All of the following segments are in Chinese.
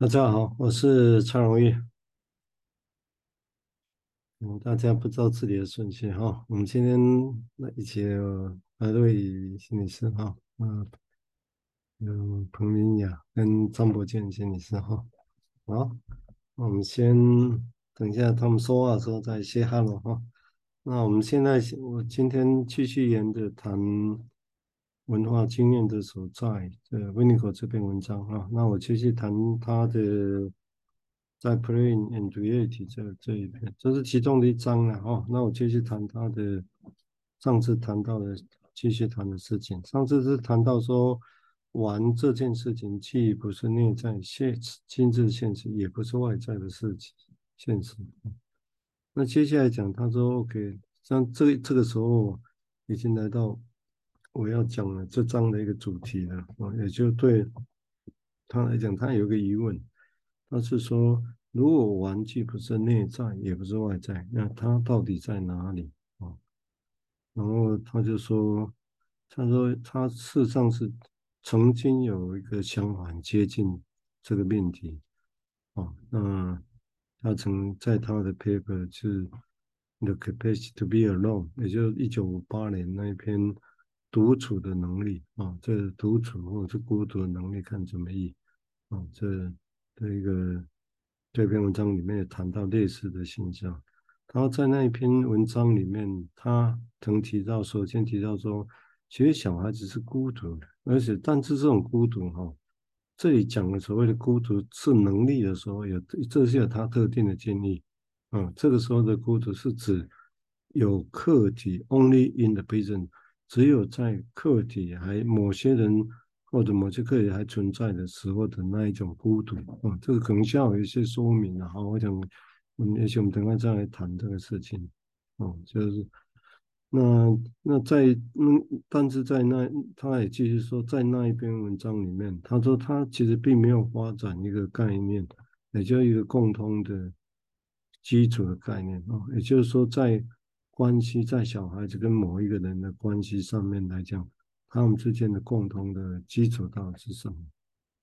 大家好，我是蔡荣玉。嗯，大家不知道自己的顺序哈。我们今天来一起来对心理师哈，嗯，有彭明雅跟张博健心理师哈。好，我们先等一下他们说话的时候再 say hello 哈。那我们现在我今天继续沿着谈文化经验的所在，这温尼口这篇文章啊，那我继续谈他的在 Playing and Reality 这这一篇，这是其中的一章了哈。那我继续谈他的上次谈到的，继续谈的事情。上次是谈到说，玩这件事情既不是内在现实、亲自现实，也不是外在的事情现实。那接下来讲，他说 OK，像这这个时候已经来到。我要讲了这章的一个主题了啊，也就对他来讲，他有个疑问，他是说，如果玩具不是内在，也不是外在，那它到底在哪里啊？然后他就说，他说他事实上是曾经有一个想法接近这个命题啊，那他曾在他的 paper 是 The Capacity to Be Alone，也就是一九五八年那一篇。独处的能力啊，这独处或者是孤独的能力看怎么译啊？这这一个这篇文章里面也谈到类似的现象。然后在那一篇文章里面，他曾提到，首先提到说，其实小孩子是孤独的，而且但是这种孤独哈，这里讲的所谓的孤独是能力的时候，有这是有他特定的建议啊。这个时候的孤独是指有客体 only in the present。只有在客体还某些人或者某些客体还存在的时候的那一种孤独，啊，这个可能需要有一些说明的哈。我想，嗯，也许我们等下再来谈这个事情，哦，就是那那在嗯，但是在那他也继续说，在那一篇文章里面，他说他其实并没有发展一个概念，也就是一个共通的基础的概念啊，也就是说在。关系在小孩子跟某一个人的关系上面来讲，他们之间的共同的基础到底是什么？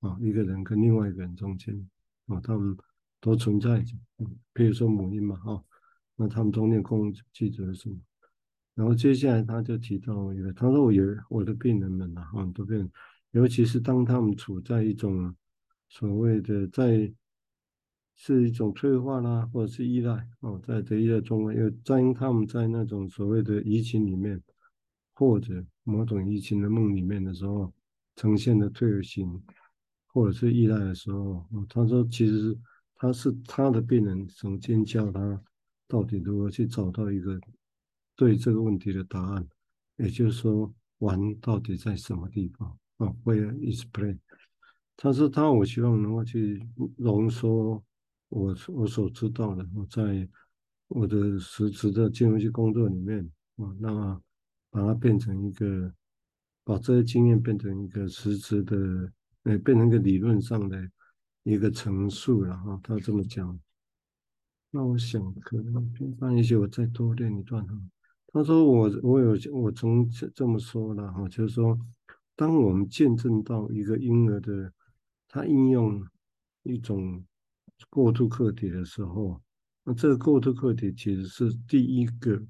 啊，一个人跟另外一个人中间啊，他们都存在着。嗯，比如说母婴嘛，哈，那他们中间共同基础是什么？然后接下来他就提到一个，他说我有我的病人们啊，很多病人，尤其是当他们处在一种所谓的在。是一种退化啦，或者是依赖哦，在这依赖中文，又在他们在那种所谓的移情里面，或者某种移情的梦里面的时候，呈现的退而行，或者是依赖的时候，他说其实他是他的病人曾经教他到底如何去找到一个对这个问题的答案，也就是说玩到底在什么地方啊？Where is play？他说他我希望能够去浓缩。我我所知道的，我在我的实质的金融系工作里面啊，那么把它变成一个，把这些经验变成一个实质的，呃，变成一个理论上的一个陈述了哈。他这么讲，那我想可能那也许我再多练一段哈。他说我我有我曾这么说的哈，就是说，当我们见证到一个婴儿的他应用一种。过渡客体的时候，那这个过渡客体其实是第一个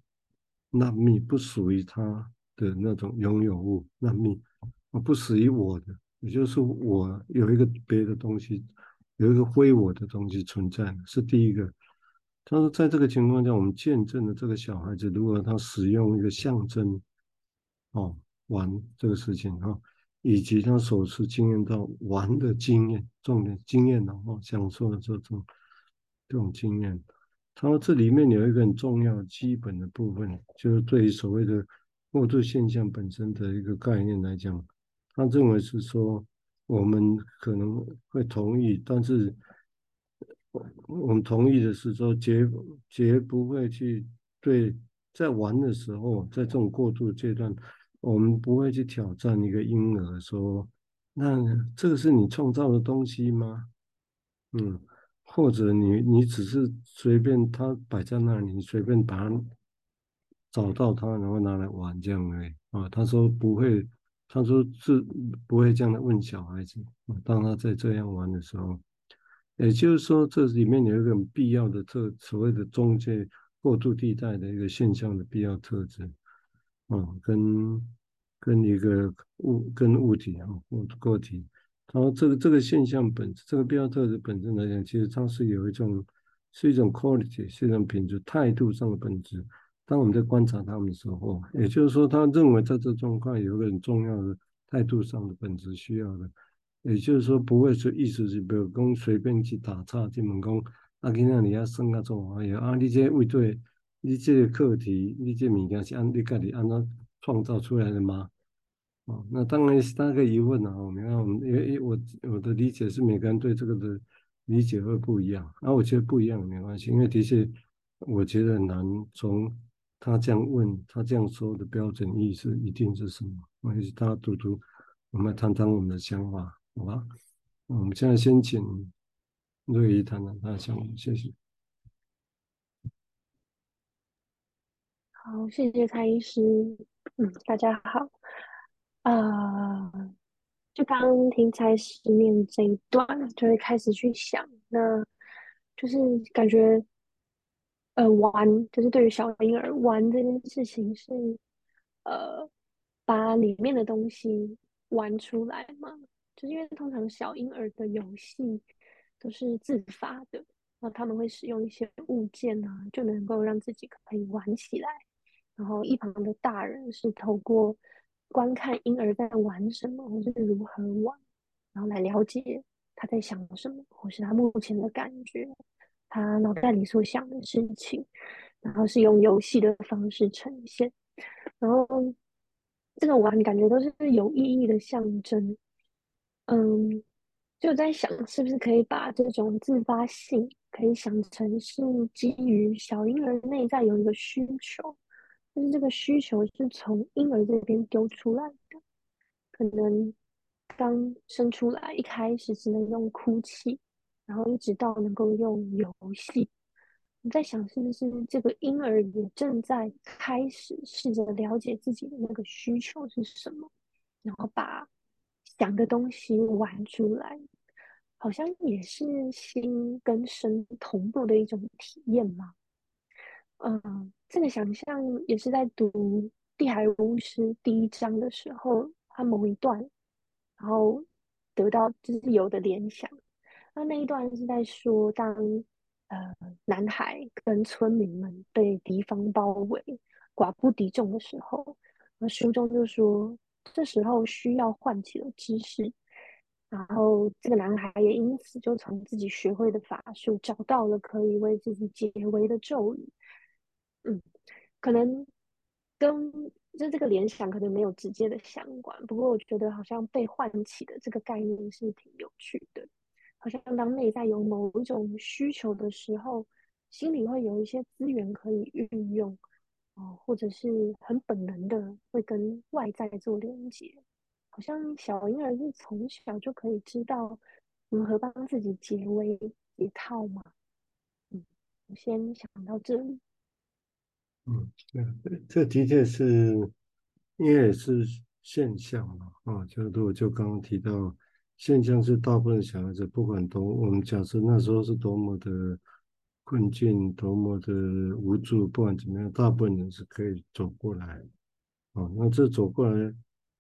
纳米不属于他的那种拥有物，纳米啊不属于我的，也就是我有一个别的东西，有一个非我的东西存在，是第一个。他说，在这个情况下，我们见证了这个小孩子如果他使用一个象征，哦，玩这个事情哈。以及他首次经验到玩的经验，重点经验然后享受的这种这种经验。他说这里面有一个很重要基本的部分，就是对于所谓的过渡现象本身的一个概念来讲，他认为是说我们可能会同意，但是我们同意的是说绝绝不会去对在玩的时候，在这种过渡阶段。我们不会去挑战一个婴儿，说，那这个是你创造的东西吗？嗯，或者你你只是随便他摆在那里，你随便把它找到它，然后拿来玩这样而已啊？他说不会，他说是不会这样的问小孩子。当他在这样玩的时候，也就是说，这里面有一个很必要的特所谓的中介过渡地带的一个现象的必要特质，啊，跟跟一个物跟物体啊，物个体，然后这个这个现象本这个必要特质本身来讲，其实它是有一种是一种 quality，是一种品质态度上的本质。当我们在观察他们的时候，也就是说，他认为在这状况有一个很重要的态度上的本质需要的。也就是说，不会说意思是，比如讲随便去打岔，进门讲啊，今天你要生啊做啊，有啊，你这位对，你这个课题，你这物件是按你家己按照创造出来的吗？哦，那当然是大家疑问啊。我们看，我们因为我我的理解是每个人对这个的理解会不一样。啊，我觉得不一样也没关系，因为的确，我觉得很难从他这样问他这样说的标准意思一定是什么。我也是大家读读，我们谈谈我们的想法。好吧，我们现在先请瑞仪谈谈他的想法，谢谢。好，谢谢蔡医师。嗯，大家好。啊、就刚听蔡医师念这一段，就会开始去想，那就是感觉，呃，玩就是对于小婴儿玩这件事情是，呃，把里面的东西玩出来嘛。就是因为通常小婴儿的游戏都是自发的，然后他们会使用一些物件啊，就能够让自己可以玩起来。然后一旁的大人是透过观看婴儿在玩什么，或是如何玩，然后来了解他在想什么，或是他目前的感觉，他脑袋里所想的事情，然后是用游戏的方式呈现。然后这个玩感觉都是有意义的象征。嗯，就在想，是不是可以把这种自发性，可以想成是基于小婴儿内在有一个需求，就是这个需求是从婴儿这边丢出来的，可能刚生出来一开始只能用哭泣，然后一直到能够用游戏。我在想，是不是这个婴儿也正在开始试着了解自己的那个需求是什么，然后把。想的东西玩出来，好像也是心跟身同步的一种体验嘛。嗯，这个想象也是在读《地海巫师》第一章的时候，他某一段，然后得到就是有的联想。那那一段是在说，当呃男孩跟村民们被敌方包围，寡不敌众的时候，那书中就说。这时候需要唤起了知识，然后这个男孩也因此就从自己学会的法术找到了可以为自己解围的咒语。可能跟就这个联想可能没有直接的相关，不过我觉得好像被唤起的这个概念是挺有趣的。好像当内在有某一种需求的时候，心里会有一些资源可以运用。哦，或者是很本能的会跟外在做连接，好像小婴儿是从小就可以知道如何帮自己解围解套嘛。嗯，我先想到这里。嗯，对，这的确是，因为也是现象嘛。啊，就如果就刚刚提到，现象是大部分小孩子不管多，我们假设那时候是多么的。困境多么的无助，不管怎么样，大部分人是可以走过来。哦，那这走过来，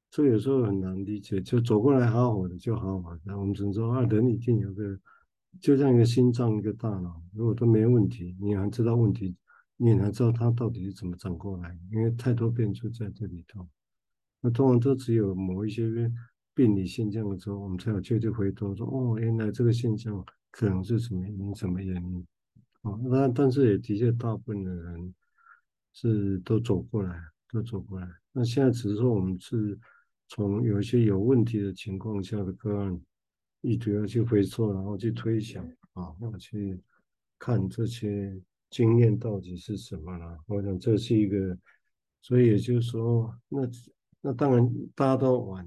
这有时候很难理解。就走过来好好的就好好的，我们只能说啊，人一定有个，就像一个心脏，一个大脑，如果都没问题，你还知道问题，你还知道它到底是怎么长过来，因为太多变数在这里头。那通常都只有某一些病理现象的时候，我们才有机会回头说，哦，原来这个现象可能是什么原因，什么原因。那但是也的确，大部分的人是都走过来，都走过来。那现在只是说，我们是从有一些有问题的情况下的个案，一直要去回溯，然后去推想啊，要去看这些经验到底是什么了。我想这是一个，所以也就是说，那那当然大家都玩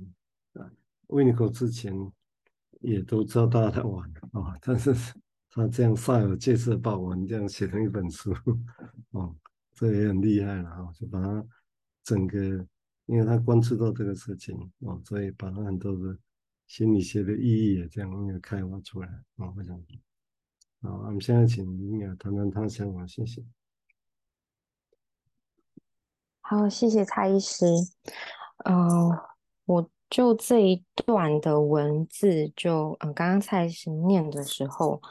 啊，维尼口之前也都知道大家在玩啊，但是。他这样煞有介事把玩这样写成一本书，哦，这也很厉害了啊，就把它整个，因为他关注到这个事情，哦，所以把它很多的心理学的意义也这样开发出来，啊，我想好，我们现在请林雅谈谈她想法，谢谢。好，谢谢蔡医师。嗯、我就这一段的文字就，就嗯，刚刚蔡医师念的时候，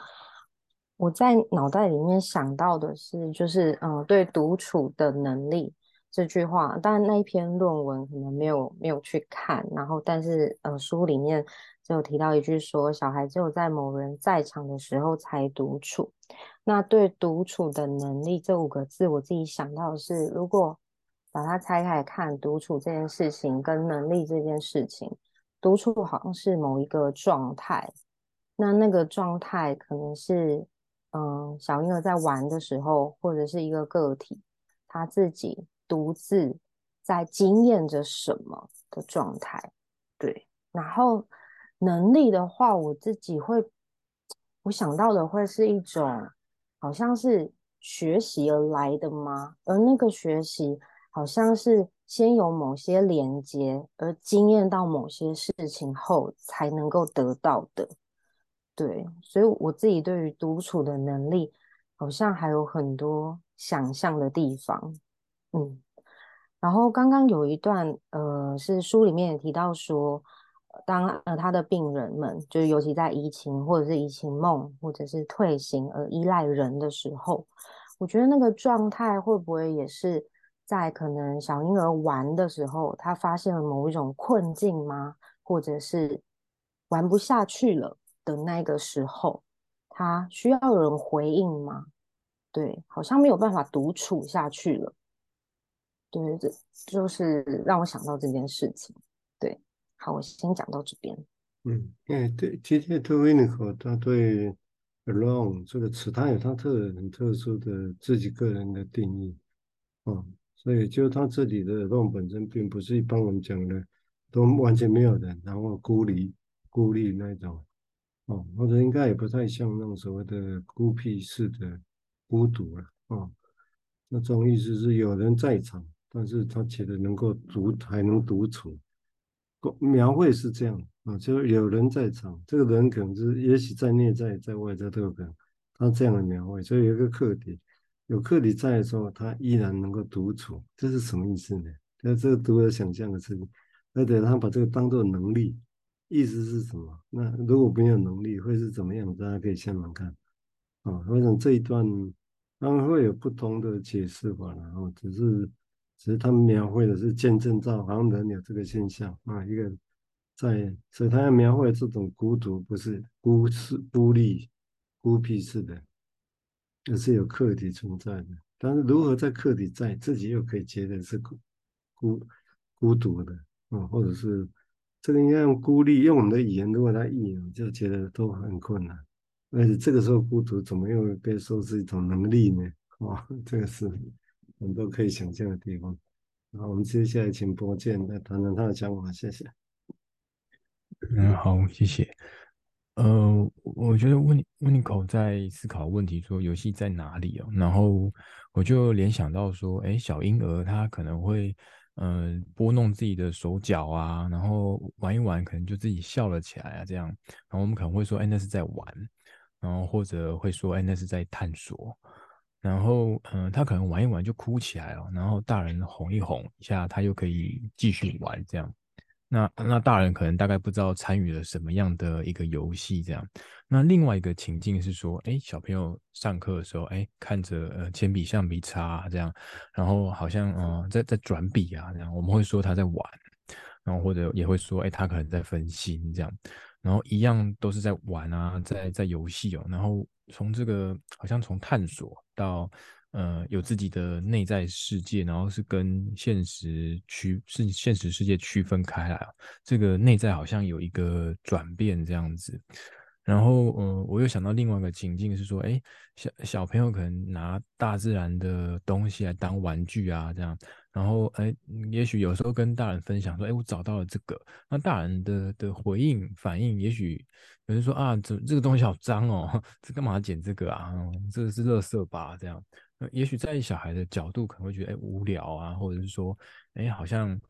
我在脑袋里面想到的是，就是嗯、呃，对独处的能力。这句话，但那一篇论文可能没有没有去看，然后但是呃书里面就有提到一句说，小孩只有在某人在场的时候才独处。那对独处的能力这五个字，我自己想到的是，如果把它拆开看，独处这件事情跟能力这件事情，独处好像是某一个状态，那那个状态可能是嗯、小婴儿在玩的时候，或者是一个个体他自己。独自在经验着什么的状态，对。然后能力的话，我自己会，我想到的会是一种，好像是学习而来的吗？而那个学习，好像是先有某些连接，而经验到某些事情后，才能够得到的。对，所以我自己对于独处的能力，好像还有很多想象的地方。嗯，然后刚刚有一段，呃，是书里面也提到说，当呃他的病人们，就是尤其在移情或者是移情梦或者是退行而依赖人的时候，我觉得那个状态会不会也是在可能小婴儿玩的时候，他发现了某一种困境吗？或者是玩不下去了的那个时候，他需要有人回应吗？对，好像没有办法独处下去了。对，这就是让我想到这件事情。好，我先讲到这边。嗯，哎，对，今天特维尼克他对 alone 这个词，他有他特很特殊的自己个人的定义。哦，所以就他这里的 alone 本身，并不是一般我们讲的都完全没有人，然后孤立孤立那种。哦，或者应该也不太像那种所谓的孤僻式的孤独了。哦，那种意思是有人在场。但是他觉得能够独还能独处，描绘是这样啊，就有人在场，这个人可能是也许在内在在外在都有可能，他这样的描绘，所以有一个客体，有客体在的时候，他依然能够独处，这是什么意思呢？那这个独有想象的事情，那得他把这个当做能力，意思是什么？那如果没有能力会是怎么样？大家可以想想看啊，我想这一段当然会有不同的解释法，然后只是。其实他们描绘的是见证到好像人有这个现象啊，一个在，所以他要描绘这种孤独，不是孤是孤立、孤僻式的，而是有客体存在的。但是如何在客体在自己又可以觉得是孤孤孤独的啊，或者是这个应该用孤立，用我们的语言如果他译，就觉得都很困难。而且这个时候孤独怎么又被说是一种能力呢？啊，这个是。很多可以想象的地方。好，我们接下来请博建来谈谈他的想法，谢谢。嗯，好，谢谢。呃，我觉得温温尼口在思考问题，说游戏在哪里哦？然后我就联想到说，哎，小婴儿他可能会，呃，拨弄自己的手脚啊，然后玩一玩，可能就自己笑了起来啊，这样。然后我们可能会说，哎，那是在玩，然后或者会说，哎，那是在探索。然后，嗯、他可能玩一玩就哭起来了，然后大人哄一哄一下，他又可以继续玩这样。那那大人可能大概不知道参与了什么样的一个游戏这样。那另外一个情境是说，哎，小朋友上课的时候，哎，看着呃铅笔、橡皮擦这样，然后好像嗯、在在转笔啊这样，我们会说他在玩，然后或者也会说，哎，他可能在分心这样。然后一样都是在玩啊，在在游戏哦，然后。从这个好像从探索到呃有自己的内在世界，然后是跟现实区是现实世界区分开来。这个内在好像有一个转变这样子。然后呃我又想到另外一个情境是说，哎小小朋友可能拿大自然的东西来当玩具啊这样。然后，哎，也许有时候跟大人分享说，哎，我找到了这个，那大人的的回应反应，也许有人说啊，这这个东西好脏哦，这干嘛捡这个啊？这个是垃圾吧？这样，那也许在小孩的角度可能会觉得，哎，无聊啊，或者是说，哎，好像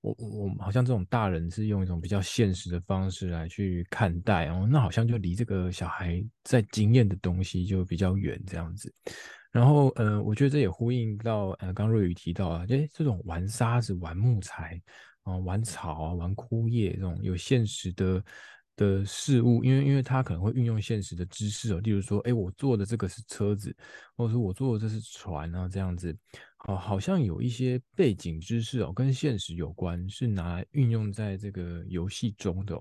我我好像这种大人是用一种比较现实的方式来去看待哦，那好像就离这个小孩在经验的东西就比较远这样子。然后呃，我觉得这也呼应到呃，刚瑞宇提到啊，诶，这种玩沙子、玩木材啊、玩草啊、玩枯叶这种有现实的。的事物，因为因为他可能会运用现实的知识哦，例如说，哎，我做的这个是车子，或者说我做的这是船啊，这样子，好，好像有一些背景知识哦，跟现实有关，是拿来运用在这个游戏中的。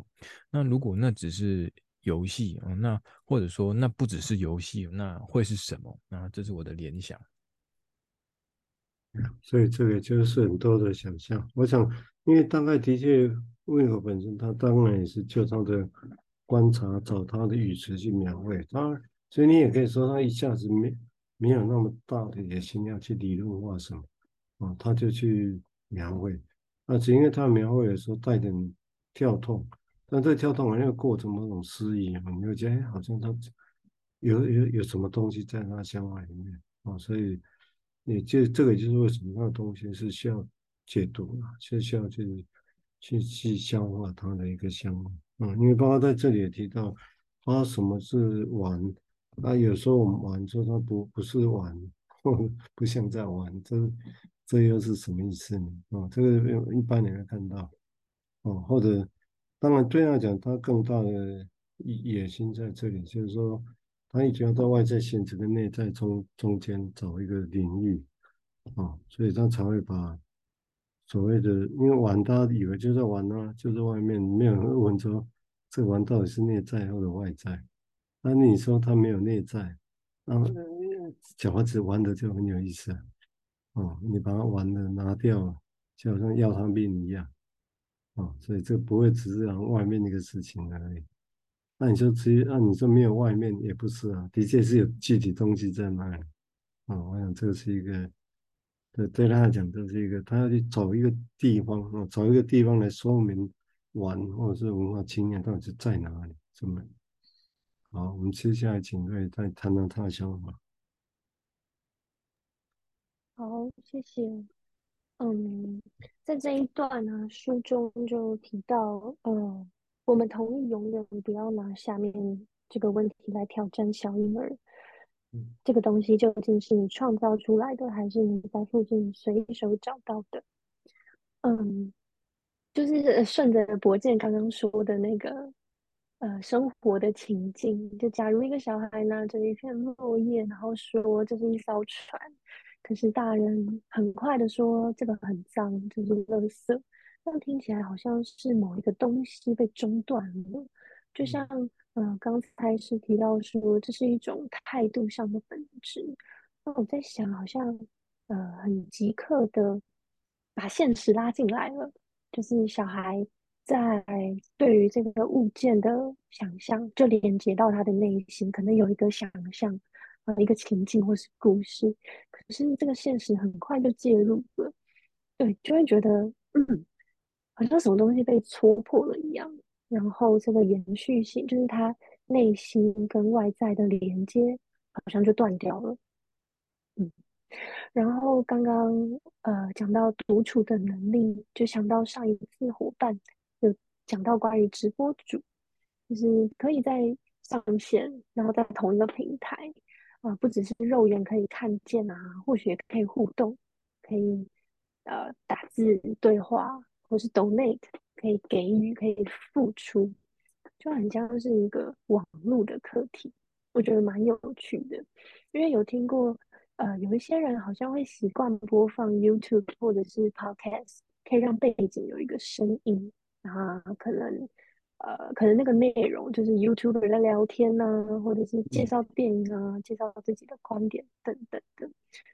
那如果那只是游戏啊，那或者说那不只是游戏，那会是什么？那这是我的联想。所以这个就是很多的想象。我想，因为大概的确。温尼口本身，他当然也是就他的观察，找他的语词去描绘他，所以你也可以说他一下子没没有那么大的野心要去理论化什么，啊，他就去描绘，啊，只因为他描绘的时候带点跳动，但这跳动好像过程某种诗意，你会觉得好像他有有有什么东西在他想法里面啊，所以也就这个就是为什么那个东西是需要解读啊，是需要去。去去消化它的一个想法，嗯，因为包括在这里也提到，他什么是玩，那有时候我们玩说它不不是玩，或不像在玩，这这又是什么意思呢？啊、这个一般人会看到，哦、或者当然对他讲，他更大的野心在这里，就是说他一定要到外在现实跟内在中中间找一个领域，啊、所以他才会把。所谓的，因为玩，大家以为就在玩啊，就在外面，没有人问说这玩到底是内在或者外在。那你说他没有内在，那小孩子玩的就很有意思啊。哦，你把他玩的拿掉，就好像要他命一样。哦，所以这不会只是让外面那个事情而已。那你说直接，那你说没有外面也不是啊，的确是有具体东西在那里。哦，我想这是一个。对，对他来讲，这是一个他要去找一个地方啊，找一个地方来说明玩或者是文化经验到底是在哪里，这么好。我们接下来请瑞再谈谈他的想法。好，谢谢。嗯，在这一段呢，书中就提到，嗯，我们同意永远不要拿下面这个问题来挑战小婴儿。这个东西究竟是你创造出来的，还是你在附近随手找到的？嗯，就是顺着博健刚刚说的那个呃生活的情境，就假如一个小孩拿着一片落叶，然后说这是一艘船，可是大人很快的说这个很脏，这是垃圾，那听起来好像是某一个东西被中断了，就像。嗯，刚才是提到说这是一种态度上的本质。那我在想，好像呃很即刻的把现实拉进来了，就是小孩在对于这个物件的想象，就连接到他的内心，可能有一个想象，一个情境或是故事。可是这个现实很快就介入了，对，就会觉得嗯，好像什么东西被戳破了一样。然后这个延续性，就是他内心跟外在的连接，好像就断掉了。嗯，然后刚刚呃讲到独处的能力，就想到上一次伙伴有讲到关于直播主，就是可以在上线，然后在同一个平台、呃，不只是肉眼可以看见啊，或许也可以互动，可以呃打字对话，或是 donate。可以给予，可以付出，就很像是一个网络的课题，我觉得蛮有趣的。因为有听过，呃，有一些人好像会习惯播放 YouTube 或者是 Podcast，可以让背景有一个声音啊，可能呃，可能那个内容就是 YouTuber 在聊天呐、啊，或者是介绍电影啊，介绍自己的观点等等的，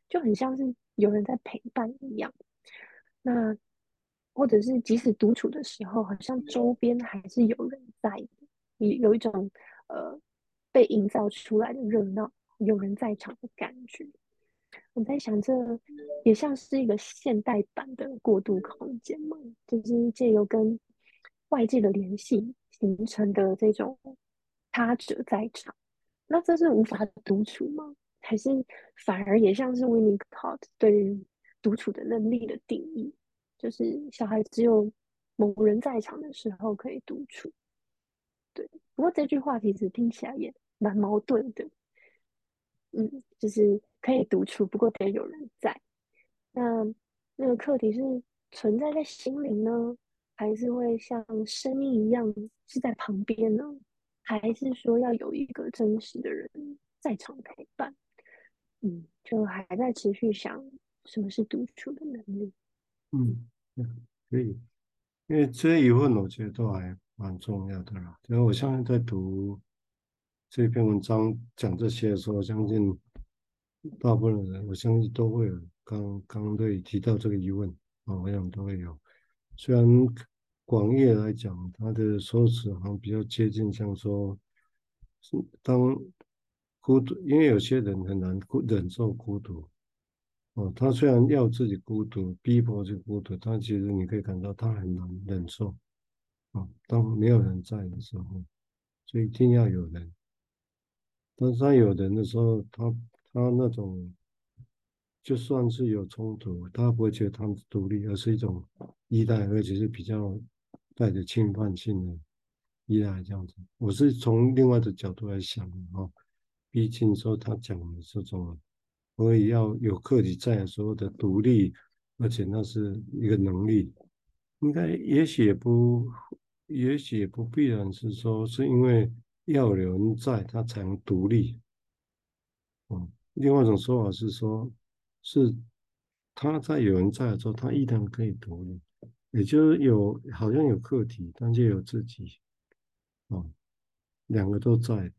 就很像是有人在陪伴一样。那。或者是即使独处的时候，好像周边还是有人在的，有有一种呃被营造出来的热闹，有人在场的感觉。我在想，这也像是一个现代版的过渡空间嘛，就是借由跟外界的联系形成的这种他者在场。那这是无法独处吗？还是反而也像是 Winnicott 对于独处的能力的定义？就是小孩只有某人在场的时候可以独处。对，不过这句话其实听起来也蛮矛盾的。嗯，就是可以独处，不过得有人在。那那个课题是存在在心灵呢，还是会像生命一样是在旁边呢？还是说要有一个真实的人在场陪伴？嗯，就还在持续想什么是独处的能力。嗯，可以，因为这一问我觉得都还蛮重要的啦。因为我现在在读这篇文章讲这些的时候，我相信大部分人，我相信都会有。刚刚对提到这个疑问啊，我想都会有。虽然广义来讲，它的说辞好像比较接近，像说，当孤独，因为有些人很难孤忍受孤独。哦，他虽然要自己孤独，逼迫自己孤独，但其实你可以感到他很难忍受。啊，当没有人在的时候，所以一定要有人。但是他有人的时候，他他那种。就算是有冲突，他不会觉得他们独立，而是一种依赖，而且是比较带着侵犯性的依赖这样子。我是从另外的角度来想的哈，毕竟说他讲的这种，所以要有课题在的时候的独立，而且那是一个能力，应该也许也不，也许也不必然是说是因为要有人在他才能独立。嗯，另外一种说法是说。是他在有人在的时候，他依然可以独立，也就是有好像有课题，但就有自己，哦，两个都在，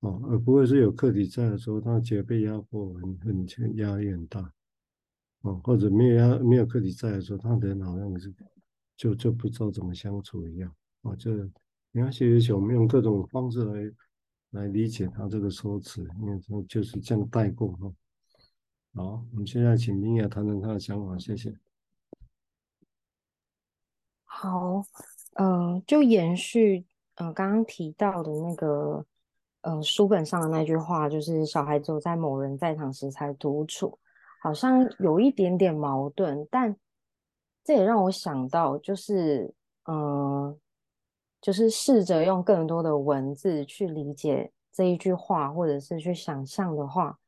哦，而不会是有课题在的时候，他觉得被压迫很很压力很大，哦，或者没有压没有课题在的时候，他人好像是就就不知道怎么相处一样，哦，就没关系，我们用各种方式来来理解他这个说辞，因为他就是这样带过哈。好，我们现在请明雅谈谈她的想法，谢谢。好，呃，就延续呃刚刚提到的那个呃书本上的那句话，就是小孩只有在某人在场时才独处，好像有一点点矛盾，但这也让我想到，就是呃，就是试着用更多的文字去理解这一句话，或者是去想象的话。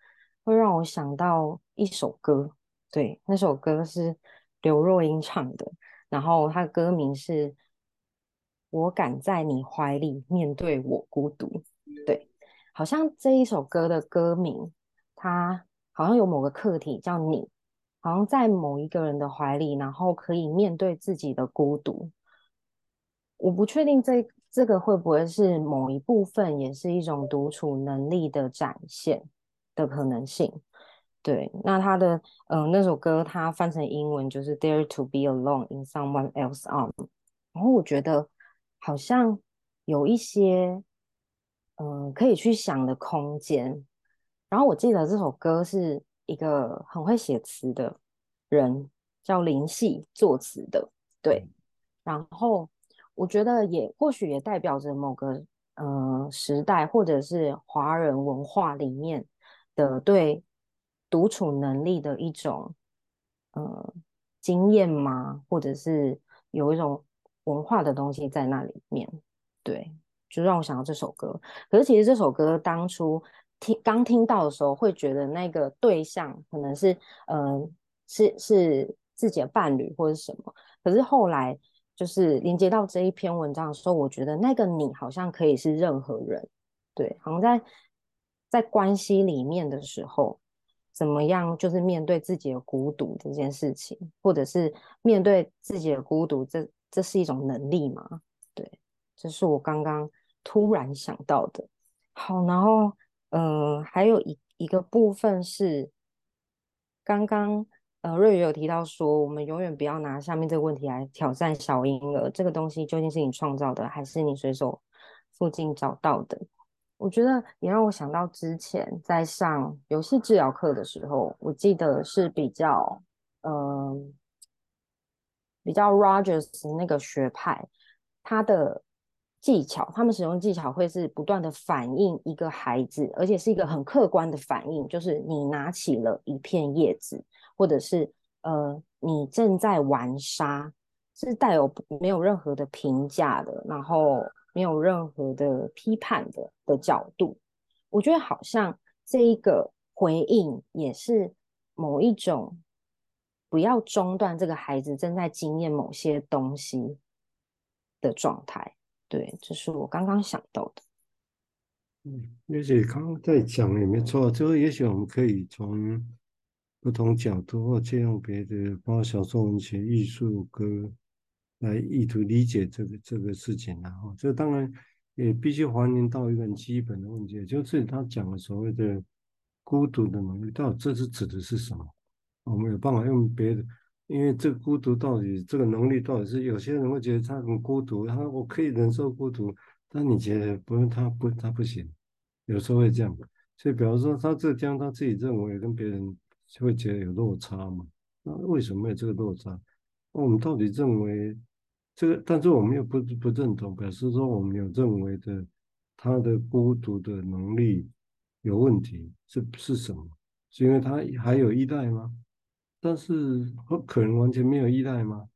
会让我想到一首歌，对，那首歌是刘若英唱的，然后它歌名是《我敢在你怀里面对我孤独》，对，好像这一首歌的歌名，它好像有某个课题叫你，好像在某一个人的怀里，然后可以面对自己的孤独。我不确定这这个会不会是某一部分，也是一种独处能力的展现。的可能性，对，那他的嗯、呃、那首歌，他翻成英文就是 Dare to be alone in someone else's arms，然后我觉得好像有一些嗯、呃、可以去想的空间。然后我记得这首歌是一个很会写词的人叫林夕作词的，对。然后我觉得也或许也代表着某个嗯、呃、时代或者是华人文化里面。的对独处能力的一种呃经验吗？或者是有一种文化的东西在那里面？对，就让我想到这首歌。可是其实这首歌当初听刚听到的时候，会觉得那个对象可能是呃是是自己的伴侣或者什么。可是后来就是连接到这一篇文章的时候，我觉得那个你好像可以是任何人，对，好像在。在关系里面的时候，怎么样？就是面对自己的孤独这件事情，或者是面对自己的孤独，这这是一种能力吗？对，这是我刚刚突然想到的。好，然后，呃，还有一一个部分是，刚刚呃瑞宇有提到说，我们永远不要拿下面这个问题来挑战小婴儿，这个东西究竟是你创造的，还是你随手附近找到的？我觉得也让我想到之前在上游戏治疗课的时候，我记得是比较，嗯、比较 Rogers 那个学派，他的技巧，他们使用技巧会是不断的反映一个孩子，而且是一个很客观的反应，就是你拿起了一片叶子，或者是呃，你正在玩沙，是带有没有任何的评价的，然后没有任何的批判的的角度。我觉得好像这一个回应也是某一种不要中断这个孩子正在经验某些东西的状态。对，这是我刚刚想到的。嗯，也许刚刚在讲也没错，就是也许我们可以从不同角度或借用别的，包括小说、文学、艺术、歌来意图理解这个这个事情，然后这当然。也必须还原到一个很基本的问题，就是他讲的所谓的孤独的能力，到底这是指的是什么？我们有办法用别的，因为这孤独到底这个能力到底是有些人会觉得他很孤独，他我可以忍受孤独，但你觉得不用他不他不行，有时候会这样。所以比方说他这将他自己认为跟别人就会觉得有落差嘛？那为什么有这个落差？我们到底认为？这个，但是我们又不不认同，表示说我们有认为的他的孤独的能力有问题，是是什么？是因为他还有依赖吗？但是可能完全没有依赖吗？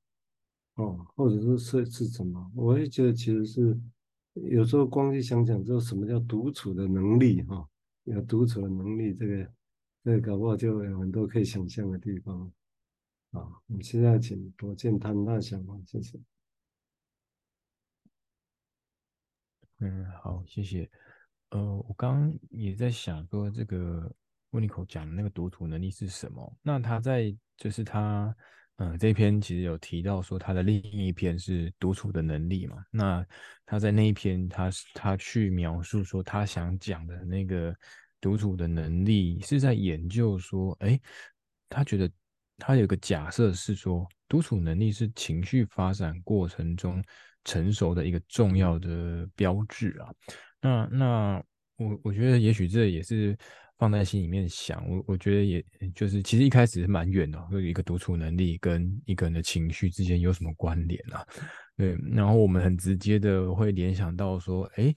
哦，或者说是是什么？我也觉得其实是有时候光去想想，这什么叫独处的能力？哈、哦，有独处的能力，这个这个搞不好就有很多可以想象的地方。啊、我们现在请罗健谈他想法，谢谢。嗯，好，谢谢。呃，我刚刚也在想说，这个温尼口讲的那个独处能力是什么？那他在就是他，嗯、这篇其实有提到说他的另一篇是独处的能力嘛？那他在那一篇，他是他去描述说他想讲的那个独处的能力，是在研究说，哎，他觉得他有个假设是说，独处能力是情绪发展过程中。成熟的一个重要的标志啊，那那我我觉得也许这也是放在心里面想，我我觉得也就是其实一开始是蛮远的，有一个独处能力跟一个人的情绪之间有什么关联啊？对，然后我们很直接的会联想到说，哎。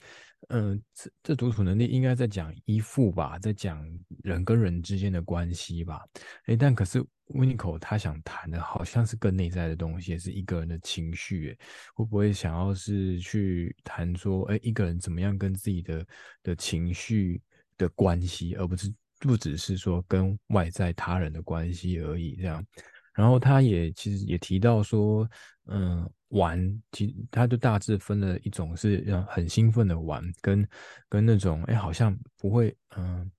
嗯，这这独处能力应该在讲依附吧，在讲人跟人之间的关系吧。诶，但可是 Winiko 他想谈的好像是更内在的东西，也是一个人的情绪。诶，会不会想要是去谈说，诶，一个人怎么样跟自己的的情绪的关系，而不是不只是说跟外在他人的关系而已。这样，然后他也其实也提到说，嗯。玩，其他就大致分了一种是让很兴奋的玩，跟跟那种哎好像不会，嗯，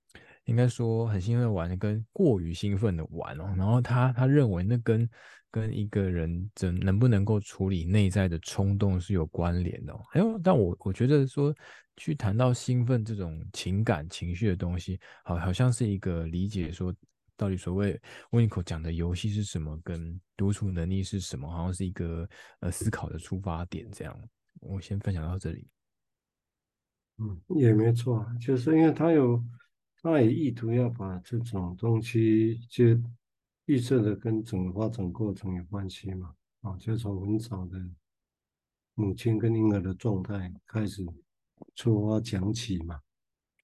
应该说很兴奋的玩，跟过于兴奋的玩哦。然后他他认为那跟跟一个人怎能不能够处理内在的冲动是有关联的哦。哎，但我我觉得说去谈到兴奋这种情感情绪的东西，好好像是一个理解说。到底所谓温尼口讲的游戏是什么，跟独处能力是什么？好像是一个呃思考的出发点。这样，我先分享到这里。嗯，也没错啊，就是因为他有，他也意图要把这种东西就预设的跟整个发展过程有关系嘛。啊，就从很早的母亲跟婴儿的状态开始出发讲起嘛。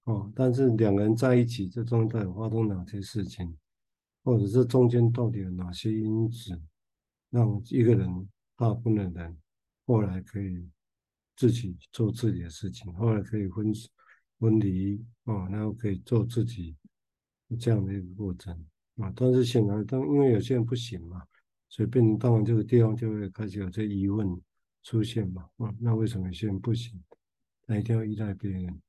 哦，但是两个人在一起，这中间发生哪些事情，或者是中间到底有哪些因子，让一个人大部分的人后来可以自己做自己的事情，后来可以分分离哦，然后可以做自己这样的一个过程啊。但是显然，当因为有些人不行嘛，所以变成当然这个地方就会开始有这疑问出现嘛。啊，那为什么有些人不行？那一定要依赖别人？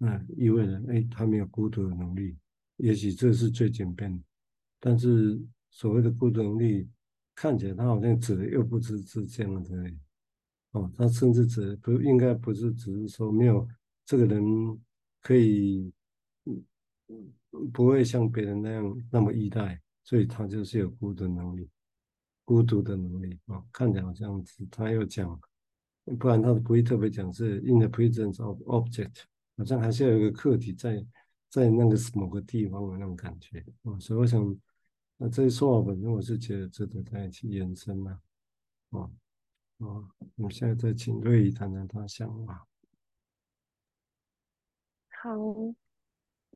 嗯，意味着，哎，他没有孤独的能力，也许这是最简便的。但是所谓的孤独能力，看起来他好像指的又不只是这样子。哦，他甚至指不应该不是只是说没有这个人可以，嗯，不会像别人那样那么依赖，所以他就是有孤独能力，孤独的能力。哦，看起来好像是他又讲，不然他不会特别讲是 in the presence of object。好像还是要有一个客体在在那个某个地方的那种感觉啊，所以我想，那这一说法本身我是觉得值得再一起延伸嘛，啊啊，我们现在再请瑞仪谈谈他想法。好，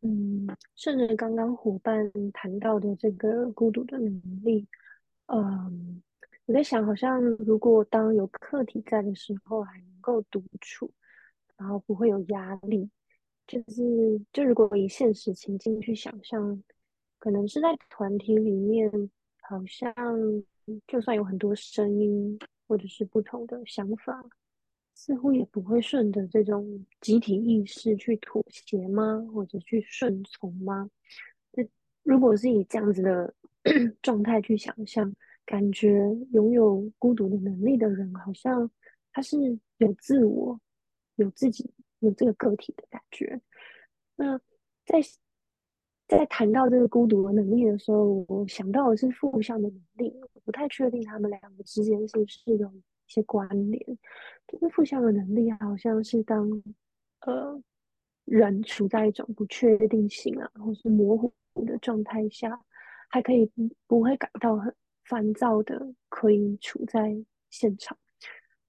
嗯，顺着刚刚伙伴谈到的这个孤独的能力，嗯，我在想，好像如果当有课题在的时候，还能够独处，然后不会有压力，就是就如果以现实情境去想象，可能是在团体里面，好像就算有很多声音或者是不同的想法。似乎也不会顺着这种集体意识去妥协吗？或者去顺从吗？这如果是以这样子的 状态去想象，感觉拥有孤独的能力的人，好像他是有自我、有自己、有这个个体的感觉。那在在谈到这个孤独的能力的时候，我想到的是负向的能力，我不太确定他们两个之间是不是有一些关联。就是负向的能力，好像是当呃人处在一种不确定性啊，或是模糊的状态下，还可以不不会感到很烦躁的，可以处在现场。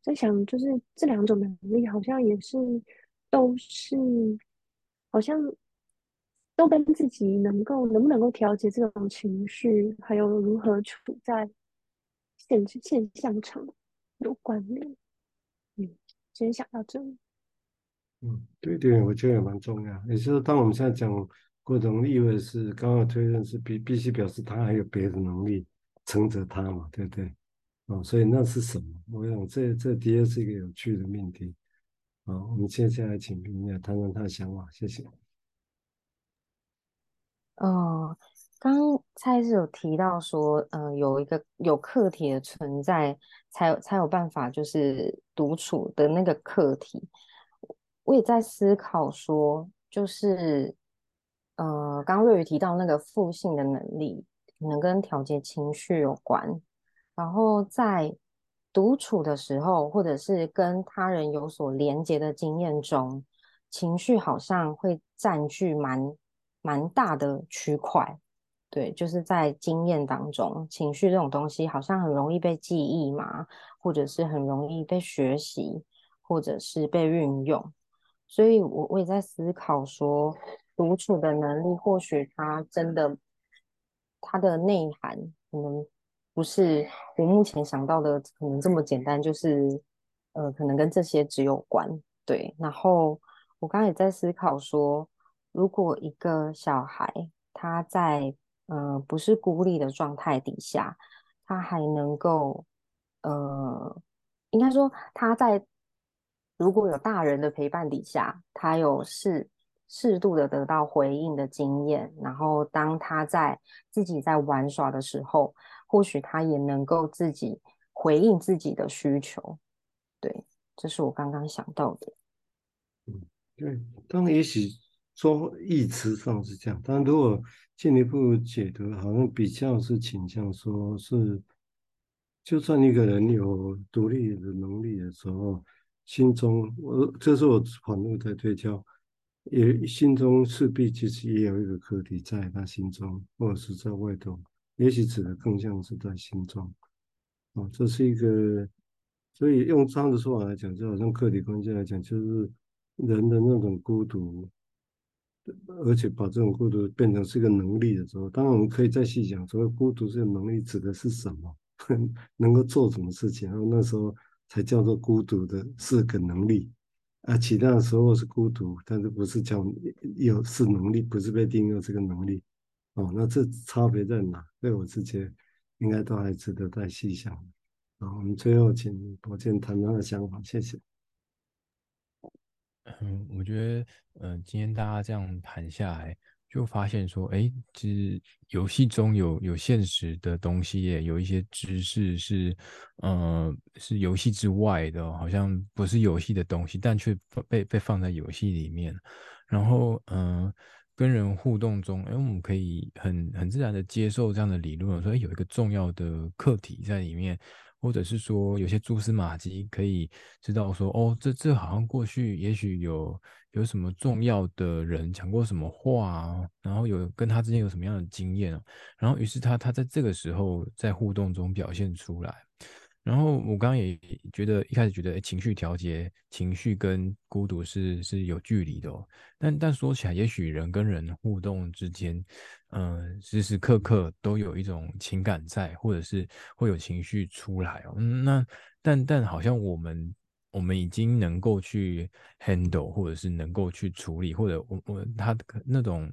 在想，就是这两种能力，好像也是都是，好像都跟自己能够能不能够调节这种情绪，还有如何处在现现象场有关联。嗯，先想到这里。嗯，对对，我觉得也蛮重要。也就是当我们现在讲过程，意味是刚刚推论是必必须表示他还有别的能力承着他嘛，对不对？哦，所以那是什么？我想这这的确是一个有趣的命题。好，我们接下来请评论谈谈他的想法，谢谢。哦。刚刚蔡师有提到说，嗯、有一个有课题的存在，才有才有办法就是独处的那个课题。我也在思考说，就是呃，刚刚瑞宇提到那个负性的能力，能跟调节情绪有关。然后在独处的时候，或者是跟他人有所连接的经验中，情绪好像会占据蛮蛮大的区块。对，就是在经验当中，情绪这种东西好像很容易被记忆嘛，或者是很容易被学习，或者是被运用。所以我我也在思考说，独处的能力，或许它真的，它的内涵可能不是我目前想到的可能这么简单，就是呃，可能跟这些只有关。对，然后我刚刚也在思考说，如果一个小孩他在呃，不是孤立的状态底下，他还能够，呃，应该说他在如果有大人的陪伴底下，他有事适度的得到回应的经验，然后当他在自己在玩耍的时候，或许他也能够自己回应自己的需求。对，这是我刚刚想到的。嗯，对，当然也许说意思上是这样，但如果进一步解读，好像比较是倾向说，是就算一个人有独立的能力的时候，心中我这是我反复在推敲，也心中势必其实也有一个课题在他心中，或者是在外头，也许指的更像是在心中。哦，这是一个，所以用这样的说法来讲，就好像课题关系来讲，就是人的那种孤独。而且把这种孤独变成是一个能力的时候，当然我们可以再细讲，所谓孤独这个能力指的是什么？能够做什么事情？然后那时候才叫做孤独的是个能力啊。其他的时候是孤独，但是不是叫有是能力，不是被定义这个能力哦。那这差别在哪？对我之间应该都还值得再细想。好，我们最后请伯健谈他的想法，谢谢。嗯，我觉得，嗯、今天大家这样谈下来，就发现说，哎，其实游戏中有有现实的东西，耶有一些知识是，呃，是游戏之外的，好像不是游戏的东西，但却被被放在游戏里面。然后，嗯、跟人互动中，哎，我们可以很很自然的接受这样的理论，说，哎，有一个重要的课题在里面。或者是说有些蛛丝马迹可以知道说哦，这这好像过去也许有有什么重要的人讲过什么话啊，然后有跟他之间有什么样的经验啊，然后于是他他在这个时候在互动中表现出来，然后我刚刚也觉得一开始觉得情绪调节、情绪跟孤独是是有距离的。但但说起来，也许人跟人互动之间，嗯、呃，时时刻刻都有一种情感在，或者是会有情绪出来哦。嗯、那但但好像我们我们已经能够去 handle，或者是能够去处理，或者我我他那种。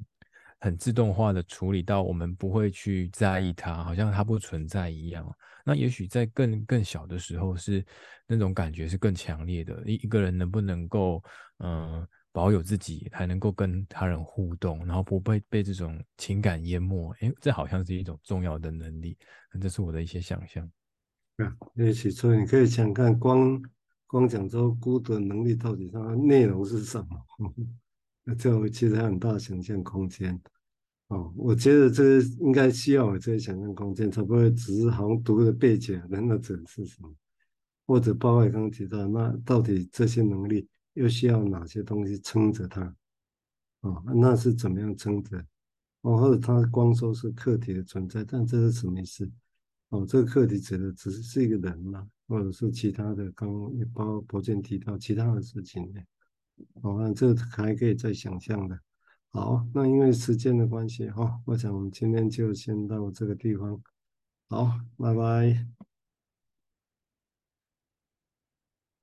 很自动化的处理到我们不会去在意它，好像它不存在一样。那也许在更更小的时候，是那种感觉是更强烈的。一一个人能不能够嗯、保有自己，还能够跟他人互动，然后不被被这种情感淹没？诶，这好像是一种重要的能力。这是我的一些想象。啊，也许所以你可以想看光光讲说孤独能力到底它的内容是什么？那这其实还有很大想象空间。哦，我觉得这个应该需要有这些想象空间，才不会只是好像读的背景，那那只是什么？或者包括刚刚提到，那到底这些能力又需要哪些东西撑着它？哦，那是怎么样撑着？哦，或者它光说是客体的存在，但这是什么意思？哦，这个客体指的只是是一个人吗？或者是其他的？刚也包括伯健提到其他的事情呢？哦，那这还可以再想象的。好，那因为时间的关系哈，我想我们今天就先到这个地方。好，拜拜。